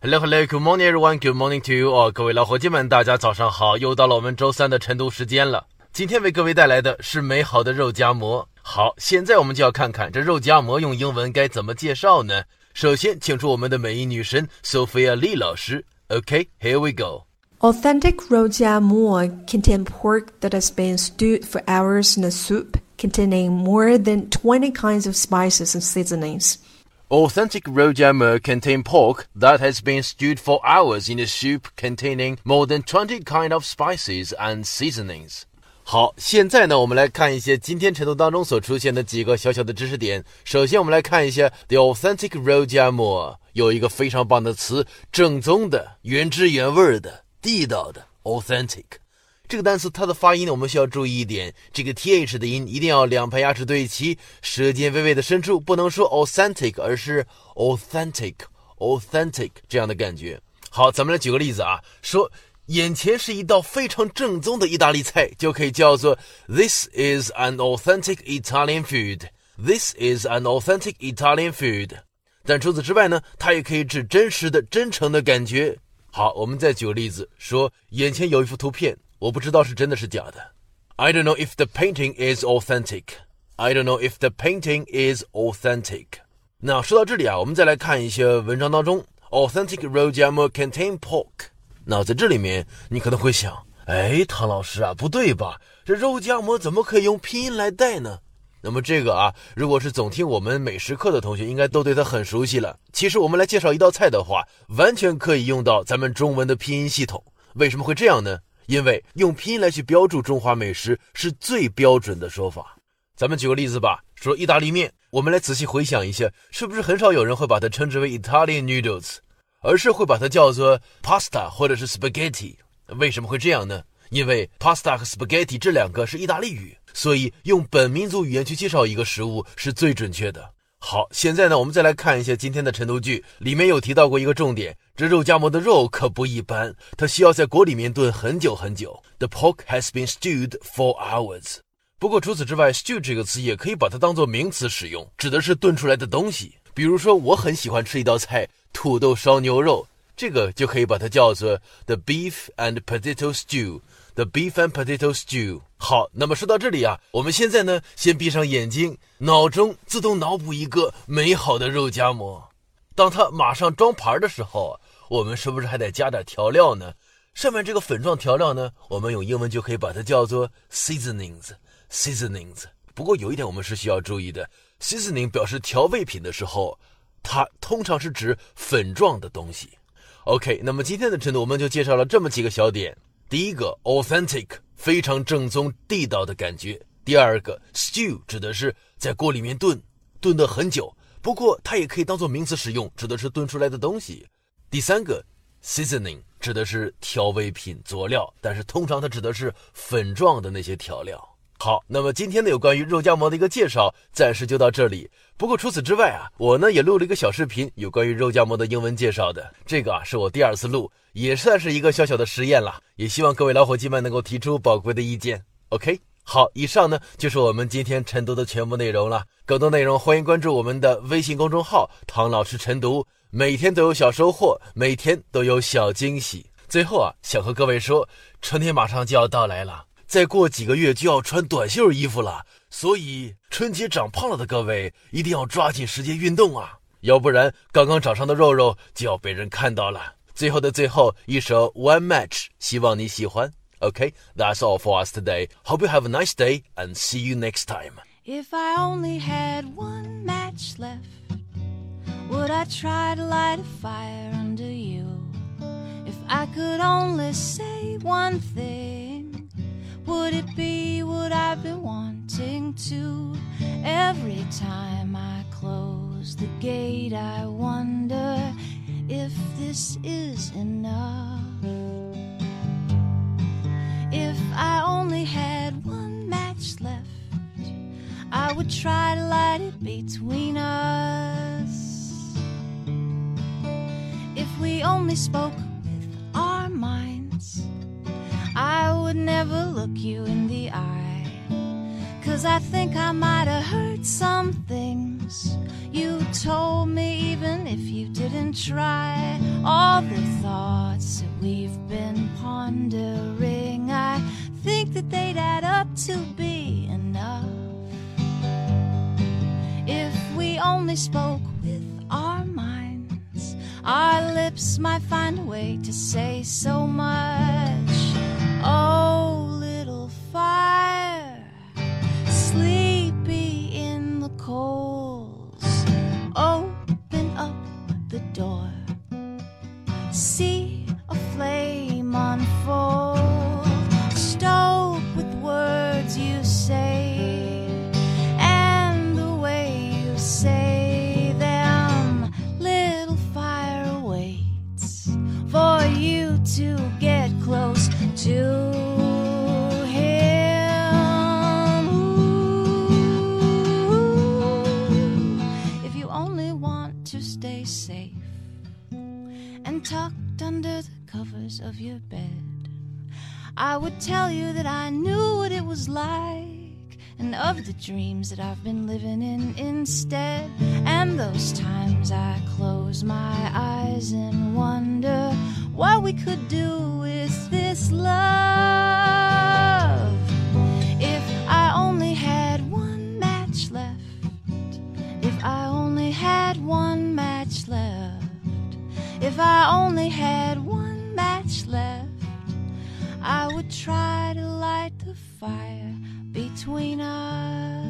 Hello, hello, good morning, everyone. Good morning to you. 哦，各位老伙计们，大家早上好！又到了我们周三的晨读时间了。今天为各位带来的是美好的肉夹馍。好，现在我们就要看看这肉夹馍用英文该怎么介绍呢？首先，请出我们的美音女神 Sophia Lee 老师。Okay, here we go. Authentic rojia mo contain pork that has been stewed for hours in a soup containing more than 20 kinds of spices and seasonings. Authentic rojia contain pork that has been stewed for hours in a soup containing more than 20 kind of spices and seasonings. 好，现在呢，我们来看一些今天晨读当中所出现的几个小小的知识点。首先，我们来看一下 the authentic rojia 有一个非常棒的词，正宗的、原汁原味的、地道的 authentic。 这个单词它的发音呢，我们需要注意一点，这个 th 的音一定要两排牙齿对齐，舌尖微微的伸出，不能说 authentic，而是 authentic，authentic 这样的感觉。好，咱们来举个例子啊，说眼前是一道非常正宗的意大利菜，就可以叫做 This is an authentic Italian food. This is an authentic Italian food. 但除此之外呢，它也可以指真实的、真诚的感觉。好，我们再举个例子，说眼前有一幅图片。我不知道是真的是假的。I don't know if the painting is authentic. I don't know if the painting is authentic. 那说到这里啊，我们再来看一些文章当中，authentic rojamo contain pork。那在这里面，你可能会想，哎，唐老师啊，不对吧？这肉夹馍怎么可以用拼音来带呢？那么这个啊，如果是总听我们美食课的同学，应该都对它很熟悉了。其实我们来介绍一道菜的话，完全可以用到咱们中文的拼音系统。为什么会这样呢？因为用拼音来去标注中华美食是最标准的说法。咱们举个例子吧，说意大利面，我们来仔细回想一下，是不是很少有人会把它称之为 Italian noodles，而是会把它叫做 pasta 或者是 spaghetti？为什么会这样呢？因为 pasta 和 spaghetti 这两个是意大利语，所以用本民族语言去介绍一个食物是最准确的。好，现在呢，我们再来看一下今天的晨读句，里面有提到过一个重点，这肉夹馍的肉可不一般，它需要在锅里面炖很久很久。The pork has been stewed for hours。不过除此之外，stew 这个词也可以把它当做名词使用，指的是炖出来的东西。比如说，我很喜欢吃一道菜，土豆烧牛肉，这个就可以把它叫做 the beef and potato stew。The beef and potato stew。好，那么说到这里啊，我们现在呢，先闭上眼睛，脑中自动脑补一个美好的肉夹馍。当它马上装盘的时候，我们是不是还得加点调料呢？上面这个粉状调料呢，我们用英文就可以把它叫做 seasonings。seasonings。不过有一点我们是需要注意的，seasoning 表示调味品的时候，它通常是指粉状的东西。OK，那么今天的晨读我们就介绍了这么几个小点。第一个 authentic 非常正宗地道的感觉。第二个 stew 指的是在锅里面炖，炖得很久。不过它也可以当做名词使用，指的是炖出来的东西。第三个 seasoning 指的是调味品佐料，但是通常它指的是粉状的那些调料。好，那么今天呢有关于肉夹馍的一个介绍，暂时就到这里。不过除此之外啊，我呢也录了一个小视频，有关于肉夹馍的英文介绍的。这个啊是我第二次录。也算是一个小小的实验了，也希望各位老伙计们能够提出宝贵的意见。OK，好，以上呢就是我们今天晨读的全部内容了。更多内容欢迎关注我们的微信公众号“唐老师晨读”，每天都有小收获，每天都有小惊喜。最后啊，想和各位说，春天马上就要到来了，再过几个月就要穿短袖衣服了，所以春节长胖了的各位一定要抓紧时间运动啊，要不然刚刚长上的肉肉就要被人看到了。最后的最后一首 One Match，希望你喜欢。OK，that's all for us today. Hope you have a nice day and see you next time. If I only had one match left, would I try to light a fire under you? If I could only say one thing, would it be what I've been wanting to? Every time I close the gate, I wonder if this is enough. If I only had one match left, I would try to light it between us. If we only spoke with our minds, would never look you in the eye. Cause I think I might have heard some things You told me even if you didn't try all the thoughts that we've been pondering. I think that they'd add up to be enough if we only spoke with our minds. Our lips might find a way to say so much. your bed. I would tell you that I knew what it was like, and of the dreams that I've been living in instead. And those times I close my eyes and wonder what we could do with this love. If I only had one match left, if I only had one match left, if I only had one left. I would try to light the fire between us.